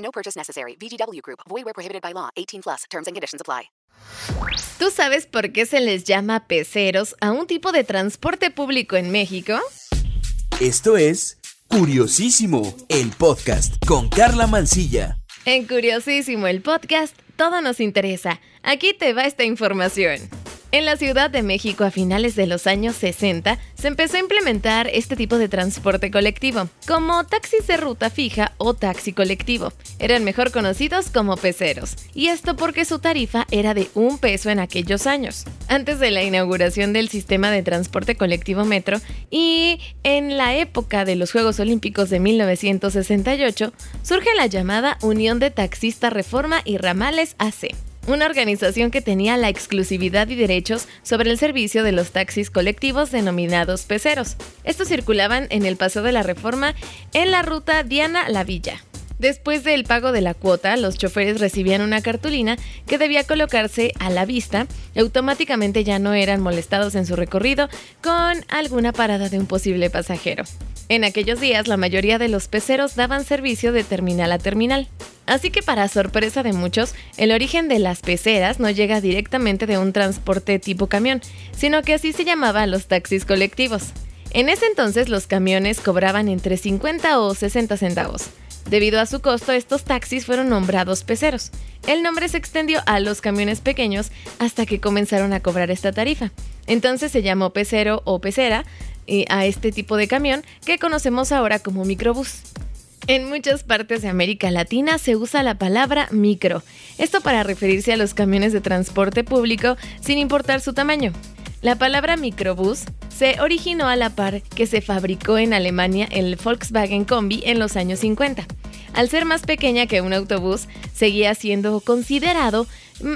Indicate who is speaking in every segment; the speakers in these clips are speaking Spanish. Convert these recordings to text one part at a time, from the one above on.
Speaker 1: No purchase necessary. VGW Group. Void where prohibited by law. 18 plus. Terms and conditions apply.
Speaker 2: ¿Tú sabes por qué se les llama peceros a un tipo de transporte público en México?
Speaker 3: Esto es Curiosísimo, el podcast con Carla Mancilla.
Speaker 2: En Curiosísimo, el podcast, todo nos interesa. Aquí te va esta información. En la Ciudad de México a finales de los años 60 se empezó a implementar este tipo de transporte colectivo, como taxis de ruta fija o taxi colectivo. Eran mejor conocidos como peceros, y esto porque su tarifa era de un peso en aquellos años, antes de la inauguración del sistema de transporte colectivo metro y en la época de los Juegos Olímpicos de 1968 surge la llamada Unión de Taxistas Reforma y Ramales AC una organización que tenía la exclusividad y derechos sobre el servicio de los taxis colectivos denominados peceros. Estos circulaban en el Paseo de la Reforma en la ruta Diana-La Villa. Después del pago de la cuota, los choferes recibían una cartulina que debía colocarse a la vista y automáticamente ya no eran molestados en su recorrido con alguna parada de un posible pasajero. En aquellos días, la mayoría de los peceros daban servicio de terminal a terminal. Así que para sorpresa de muchos, el origen de las peceras no llega directamente de un transporte tipo camión, sino que así se llamaban los taxis colectivos. En ese entonces los camiones cobraban entre 50 o 60 centavos. Debido a su costo, estos taxis fueron nombrados peceros. El nombre se extendió a los camiones pequeños hasta que comenzaron a cobrar esta tarifa. Entonces se llamó pecero o pecera a este tipo de camión que conocemos ahora como microbús. En muchas partes de América Latina se usa la palabra micro, esto para referirse a los camiones de transporte público sin importar su tamaño. La palabra microbús se originó a la par que se fabricó en Alemania el Volkswagen Combi en los años 50. Al ser más pequeña que un autobús, seguía siendo considerado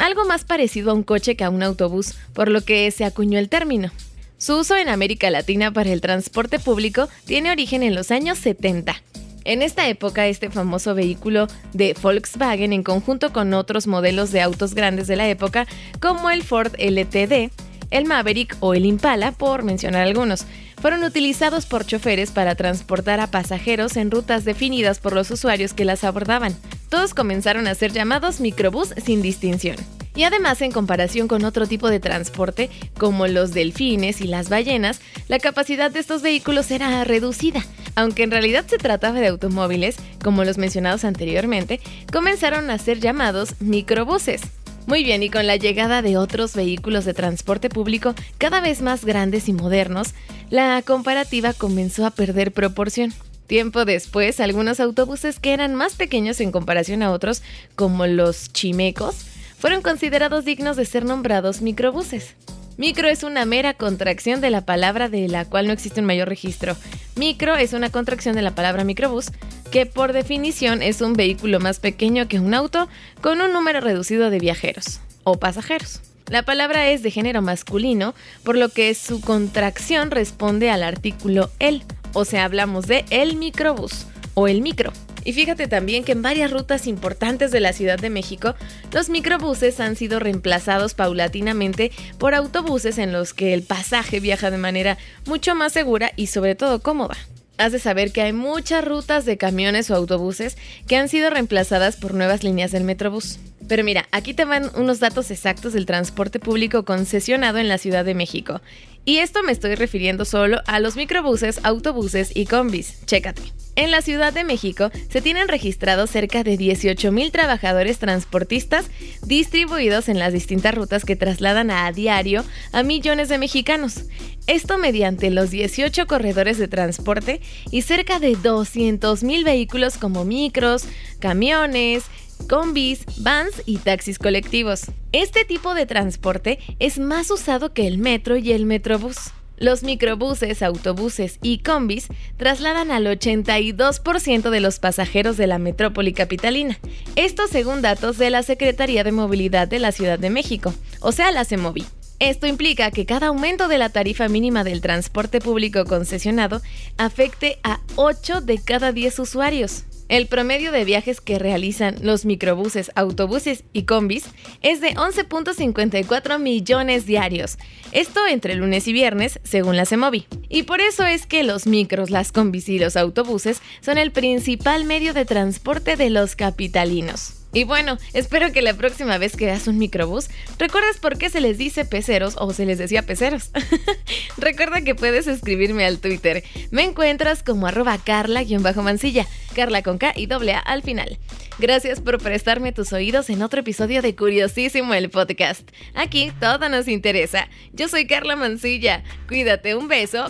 Speaker 2: algo más parecido a un coche que a un autobús, por lo que se acuñó el término. Su uso en América Latina para el transporte público tiene origen en los años 70. En esta época, este famoso vehículo de Volkswagen, en conjunto con otros modelos de autos grandes de la época, como el Ford LTD, el Maverick o el Impala, por mencionar algunos, fueron utilizados por choferes para transportar a pasajeros en rutas definidas por los usuarios que las abordaban. Todos comenzaron a ser llamados microbús sin distinción. Y además, en comparación con otro tipo de transporte, como los delfines y las ballenas, la capacidad de estos vehículos era reducida. Aunque en realidad se trataba de automóviles, como los mencionados anteriormente, comenzaron a ser llamados microbuses. Muy bien, y con la llegada de otros vehículos de transporte público cada vez más grandes y modernos, la comparativa comenzó a perder proporción. Tiempo después, algunos autobuses que eran más pequeños en comparación a otros, como los chimecos, fueron considerados dignos de ser nombrados microbuses. Micro es una mera contracción de la palabra de la cual no existe un mayor registro. Micro es una contracción de la palabra microbús, que por definición es un vehículo más pequeño que un auto con un número reducido de viajeros o pasajeros. La palabra es de género masculino, por lo que su contracción responde al artículo el, o sea, hablamos de el microbús o el micro. Y fíjate también que en varias rutas importantes de la Ciudad de México, los microbuses han sido reemplazados paulatinamente por autobuses en los que el pasaje viaja de manera mucho más segura y sobre todo cómoda. Has de saber que hay muchas rutas de camiones o autobuses que han sido reemplazadas por nuevas líneas del Metrobús. Pero mira, aquí te van unos datos exactos del transporte público concesionado en la Ciudad de México. Y esto me estoy refiriendo solo a los microbuses, autobuses y combis. Chécate. En la Ciudad de México se tienen registrados cerca de 18.000 trabajadores transportistas distribuidos en las distintas rutas que trasladan a diario a millones de mexicanos. Esto mediante los 18 corredores de transporte y cerca de 200.000 vehículos como micros, camiones, combis, vans y taxis colectivos. Este tipo de transporte es más usado que el metro y el metrobús. Los microbuses, autobuses y combis trasladan al 82% de los pasajeros de la metrópoli capitalina. Esto según datos de la Secretaría de Movilidad de la Ciudad de México, o sea, la CEMOVI. Esto implica que cada aumento de la tarifa mínima del transporte público concesionado afecte a 8 de cada 10 usuarios. El promedio de viajes que realizan los microbuses, autobuses y combis es de 11.54 millones diarios. Esto entre lunes y viernes, según la CEMOVI. Y por eso es que los micros, las combis y los autobuses son el principal medio de transporte de los capitalinos. Y bueno, espero que la próxima vez que veas un microbús, recuerdes por qué se les dice peceros o se les decía peceros. Recuerda que puedes escribirme al Twitter. Me encuentras como arroba carla-mancilla, carla con K y doble A al final. Gracias por prestarme tus oídos en otro episodio de Curiosísimo el podcast. Aquí todo nos interesa. Yo soy Carla Mancilla. Cuídate, un beso.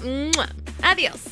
Speaker 2: Adiós.